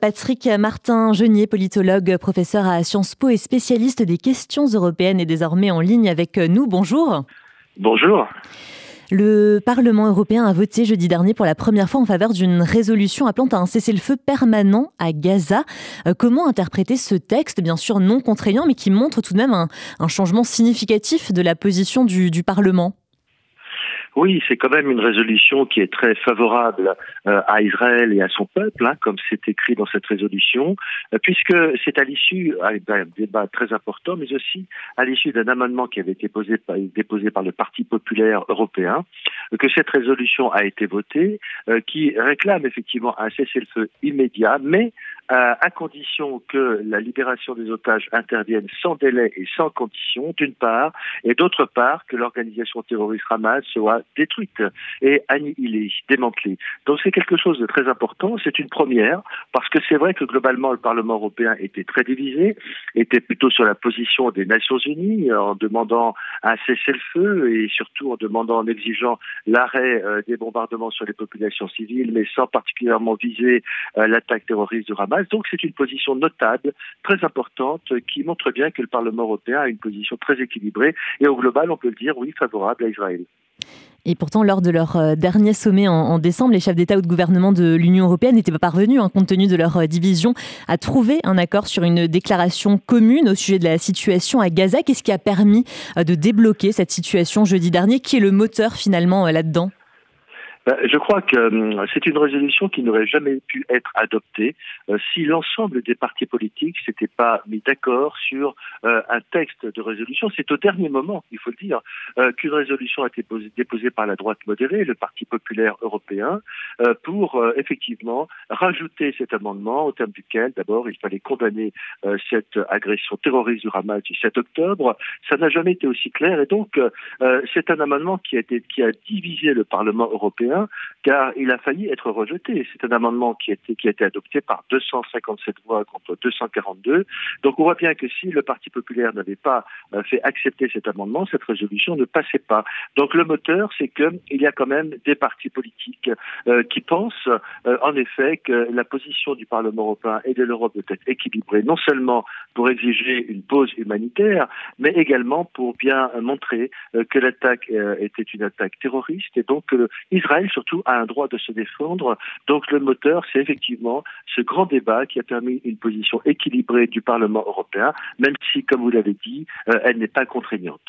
Patrick Martin-Genier, politologue, professeur à Sciences Po et spécialiste des questions européennes, est désormais en ligne avec nous. Bonjour. Bonjour. Le Parlement européen a voté jeudi dernier pour la première fois en faveur d'une résolution appelant à un cessez-le-feu permanent à Gaza. Euh, comment interpréter ce texte, bien sûr non contraignant, mais qui montre tout de même un, changement significatif de la position du Parlement? Oui, c'est quand même une résolution qui est très favorable euh, à Israël et à son peuple, hein, comme c'est écrit dans cette résolution, euh, puisque c'est à l'issue d'un débat très important, mais aussi à l'issue d'un amendement qui avait été posé, déposé par le Parti populaire européen, que cette résolution a été votée, euh, qui réclame effectivement un cessez-le-feu immédiat, mais à condition que la libération des otages intervienne sans délai et sans condition, d'une part, et d'autre part, que l'organisation terroriste Hamas soit détruite et annihilée, démantelée. Donc c'est quelque chose de très important, c'est une première, parce que c'est vrai que globalement le Parlement européen était très divisé, était plutôt sur la position des Nations Unies en demandant un cessez-le-feu et surtout en demandant, en exigeant l'arrêt euh, des bombardements sur les populations civiles, mais sans particulièrement viser euh, l'attaque terroriste de Hamas. Donc c'est une position notable, très importante, qui montre bien que le Parlement européen a une position très équilibrée et au global, on peut le dire, oui, favorable à Israël. Et pourtant, lors de leur euh, dernier sommet en, décembre, les chefs d'État ou de gouvernement de l'Union européenne n'étaient pas parvenus, hein, compte tenu de leur euh, division, à trouver un accord sur une déclaration commune au sujet de la situation à Gaza. Qu'est-ce qui a permis euh, de débloquer cette situation jeudi dernier? Qui est le moteur finalement là-dedans? Je crois que hum, c'est une résolution qui n'aurait jamais pu être adoptée euh, si l'ensemble des partis politiques s'étaient pas mis d'accord sur euh, un texte de résolution. C'est au dernier moment, il faut le dire, euh, qu'une résolution a été déposée par la droite modérée, le Parti populaire européen, pour effectivement rajouter cet amendement au terme duquel, d'abord, il fallait condamner cette agression terroriste du Hamas du 7 octobre. Ça n'a jamais été aussi clair et donc c'est un amendement qui a, été, qui a divisé le Parlement européen car il a failli être rejeté. C'est un amendement qui a, été, adopté par 257 voix contre 242. Donc on voit bien que si le Parti populaire n'avait pas euh, fait accepter cet amendement, cette résolution ne passait pas. Donc le moteur, c'est qu'il y a quand même des partis politiques euh, qui pensent euh, en effet que la position du Parlement européen et de l'Europe doit être équilibrée, non seulement pour exiger une pause humanitaire, mais également pour bien montrer que l'attaque était une attaque terroriste et donc que Surtout a un droit de se défendre. Donc le moteur, c'est effectivement ce grand débat qui a permis une position équilibrée du Parlement européen, même si, comme vous l'avez dit, euh, elle n'est pas contraignante.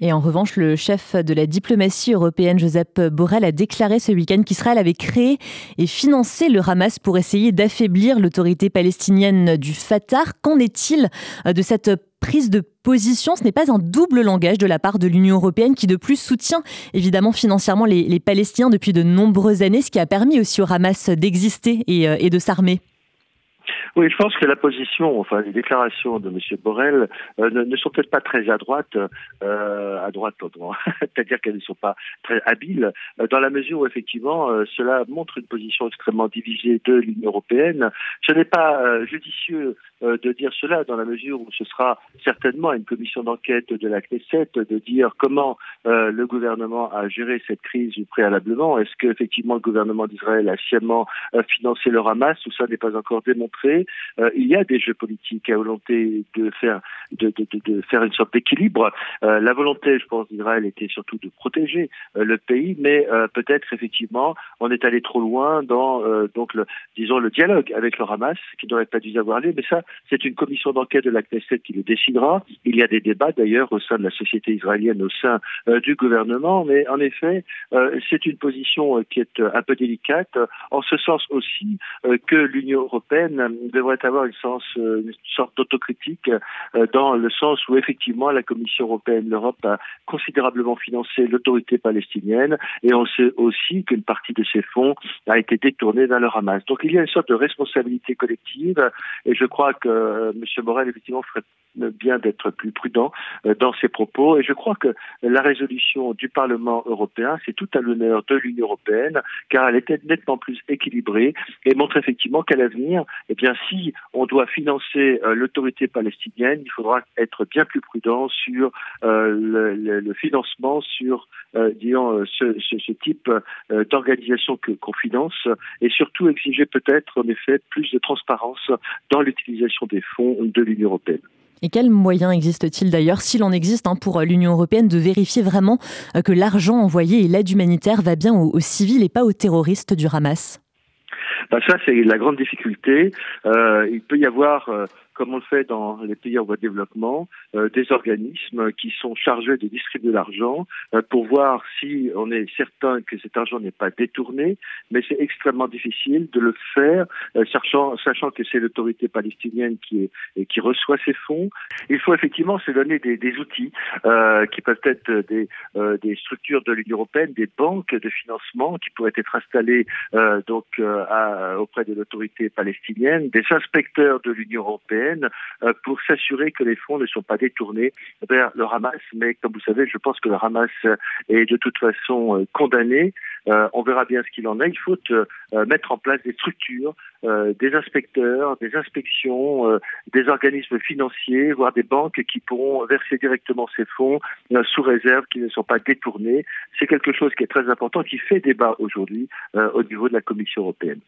Et en revanche, le chef de la diplomatie européenne, Joseph Borrell, a déclaré ce week-end qu'Israël avait créé et financé le Hamas pour essayer d'affaiblir l'autorité palestinienne du Fatah. Qu'en est-il de cette prise de position? Ce n'est pas un double langage de la part de l'Union européenne qui de plus soutient évidemment financièrement les, Palestiniens depuis de nombreuses années, ce qui a permis aussi au Hamas d'exister et euh, de s'armer. Oui, je pense que la position, enfin les déclarations de M. Borrell euh, ne, sont peut-être pas très à droite, euh, à droite, c'est-à-dire qu'elles ne sont pas très habiles, euh, dans la mesure où effectivement cela montre une position extrêmement divisée de l'Union européenne. Ce n'est pas judicieux de dire cela dans la mesure où ce sera certainement une commission d'enquête de la Knesset de dire comment le gouvernement a géré cette crise préalablement. Est-ce qu'effectivement le gouvernement d'Israël a sciemment financé le Hamas ou ça n'est pas encore démontré? Euh, il y a des jeux politiques à volonté de faire de, faire une sorte d'équilibre. Euh, la volonté, je pense, d'Israël était surtout de protéger euh, le pays, mais peut-être effectivement on est allé trop loin dans donc le, disons le dialogue avec le Hamas qui n'aurait pas dû avoir lieu. Mais ça, c'est une commission d'enquête de la Knesset qui le décidera. Il y a des débats d'ailleurs au sein de la société israélienne, au sein du gouvernement, mais en effet, c'est une position qui est un peu délicate, en ce sens aussi que l'Union européenne devrait avoir une, sens, euh, une sorte d'autocritique euh, dans le sens où effectivement la Commission européenne, l'Europe a considérablement financé l'autorité palestinienne et on sait aussi qu'une partie de ces fonds a été détournée vers le Hamas. Donc il y a une sorte de responsabilité collective et je crois que euh, M. Morel effectivement ferait bien d'être plus prudent dans ses propos et je crois que la résolution du Parlement européen c'est tout à l'honneur de l'Union européenne car elle était nettement plus équilibrée et montre effectivement qu'à l'avenir, eh bien si on doit financer l'autorité palestinienne, il faudra être bien plus prudent sur le, le, financement, sur disons ce, ce, ce type d'organisation que qu'on finance, et surtout exiger peut-être en effet plus de transparence dans l'utilisation des fonds de l'Union européenne. Et quels moyens existe-t-il d'ailleurs, s'il en existe, hein, pour l'Union européenne de vérifier vraiment euh, que l'argent envoyé et l'aide humanitaire va bien aux, civils et pas aux terroristes du Hamas? Bah, Ça, c'est la grande difficulté. Euh, il peut y avoir euh, comme on le fait dans les pays en voie de développement, euh, des organismes qui sont chargés de distribuer l'argent euh, pour voir si on est certain que cet argent n'est pas détourné, mais c'est extrêmement difficile de le faire, euh, sachant, sachant que c'est l'autorité palestinienne qui, est, qui reçoit ces fonds. Il faut effectivement se donner des, des outils qui peuvent être des, des structures de l'Union européenne, des banques de financement qui pourraient être installées donc à, auprès de l'autorité palestinienne, des inspecteurs de l'Union européenne euh, pour s'assurer que les fonds ne sont pas détournés vers le Hamas. Mais comme vous savez, je pense que le Hamas est de toute façon euh, condamné. Euh, on verra bien ce qu'il en est. Il faut mettre en place des structures, des inspecteurs, des inspections, des organismes financiers, voire des banques qui pourront verser directement ces fonds sous réserve qu'ils ne sont pas détournés. C'est quelque chose qui est très important, qui fait débat aujourd'hui au niveau de la Commission européenne.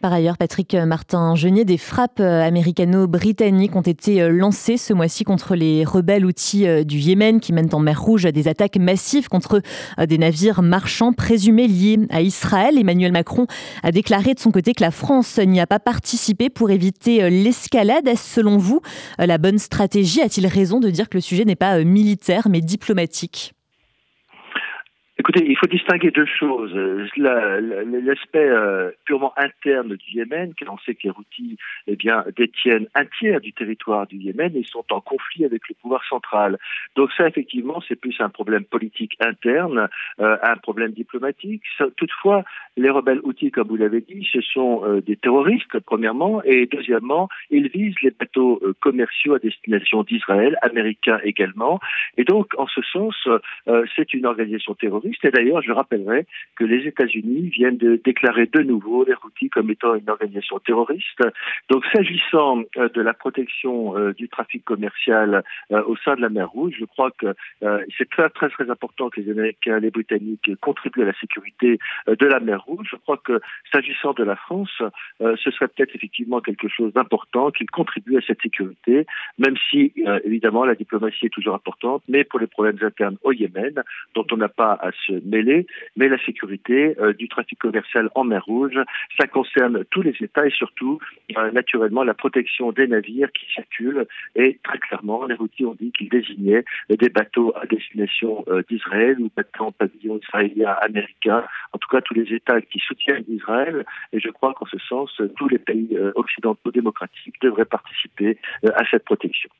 Par ailleurs, Patrick Martin-Genier, des frappes euh, américano-britanniques ont été euh, lancées ce mois-ci contre les rebelles outils euh, du Yémen qui mènent en mer Rouge des attaques massives contre des navires marchands présumés liés à Israël. Emmanuel Macron a déclaré de son côté que la France n'y a pas participé pour éviter l'escalade. Est-ce selon vous la bonne stratégie? A-t-il raison de dire que le sujet n'est pas militaire mais diplomatique? Écoutez, il faut distinguer deux choses. L'aspect euh, purement interne du Yémen, car on sait que les Houthis eh bien, détiennent un tiers du territoire du Yémen et sont en conflit avec le pouvoir central. Donc ça, effectivement, c'est plus un problème politique interne, euh, un problème diplomatique. Toutefois, les rebelles Houthis, comme vous l'avez dit, ce sont euh, des terroristes, premièrement, et deuxièmement, ils visent les bateaux commerciaux à destination d'Israël, américains également. Et donc, en ce sens, c'est une organisation terroriste et d'ailleurs, je rappellerai que les États-Unis viennent de déclarer de nouveau les Houthis comme étant une organisation terroriste. Donc, s'agissant euh, de la protection euh, du trafic commercial euh, au sein de la mer Rouge, je crois que c'est très, très, très important que les Américains, les Britanniques contribuent à la sécurité de la mer Rouge. Je crois que s'agissant de la France, ce serait peut-être effectivement quelque chose d'important qu'ils contribuent à cette sécurité, même si, évidemment, la diplomatie est toujours importante, mais pour les problèmes internes au Yémen, dont on n'a pas à se mêler, mais la sécurité euh, du trafic commercial en mer Rouge, ça concerne tous les États et surtout, euh, naturellement, la protection des navires qui circulent. Et très clairement, les routiers ont dit qu'ils désignaient des bateaux à destination euh, d'Israël ou bateaux pavillon israélien, américain, en tout cas tous les États qui soutiennent Israël. Et je crois qu'en ce sens, tous les pays occidentaux démocratiques devraient participer à cette protection.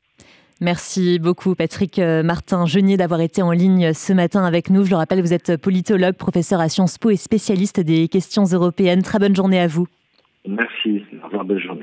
Merci beaucoup Patrick euh, Martin Genier d'avoir été en ligne ce matin avec nous. Je le rappelle, vous êtes politologue, professeur à Sciences Po et spécialiste des questions européennes. Très bonne journée à vous. Merci. Au revoir, bonne journée.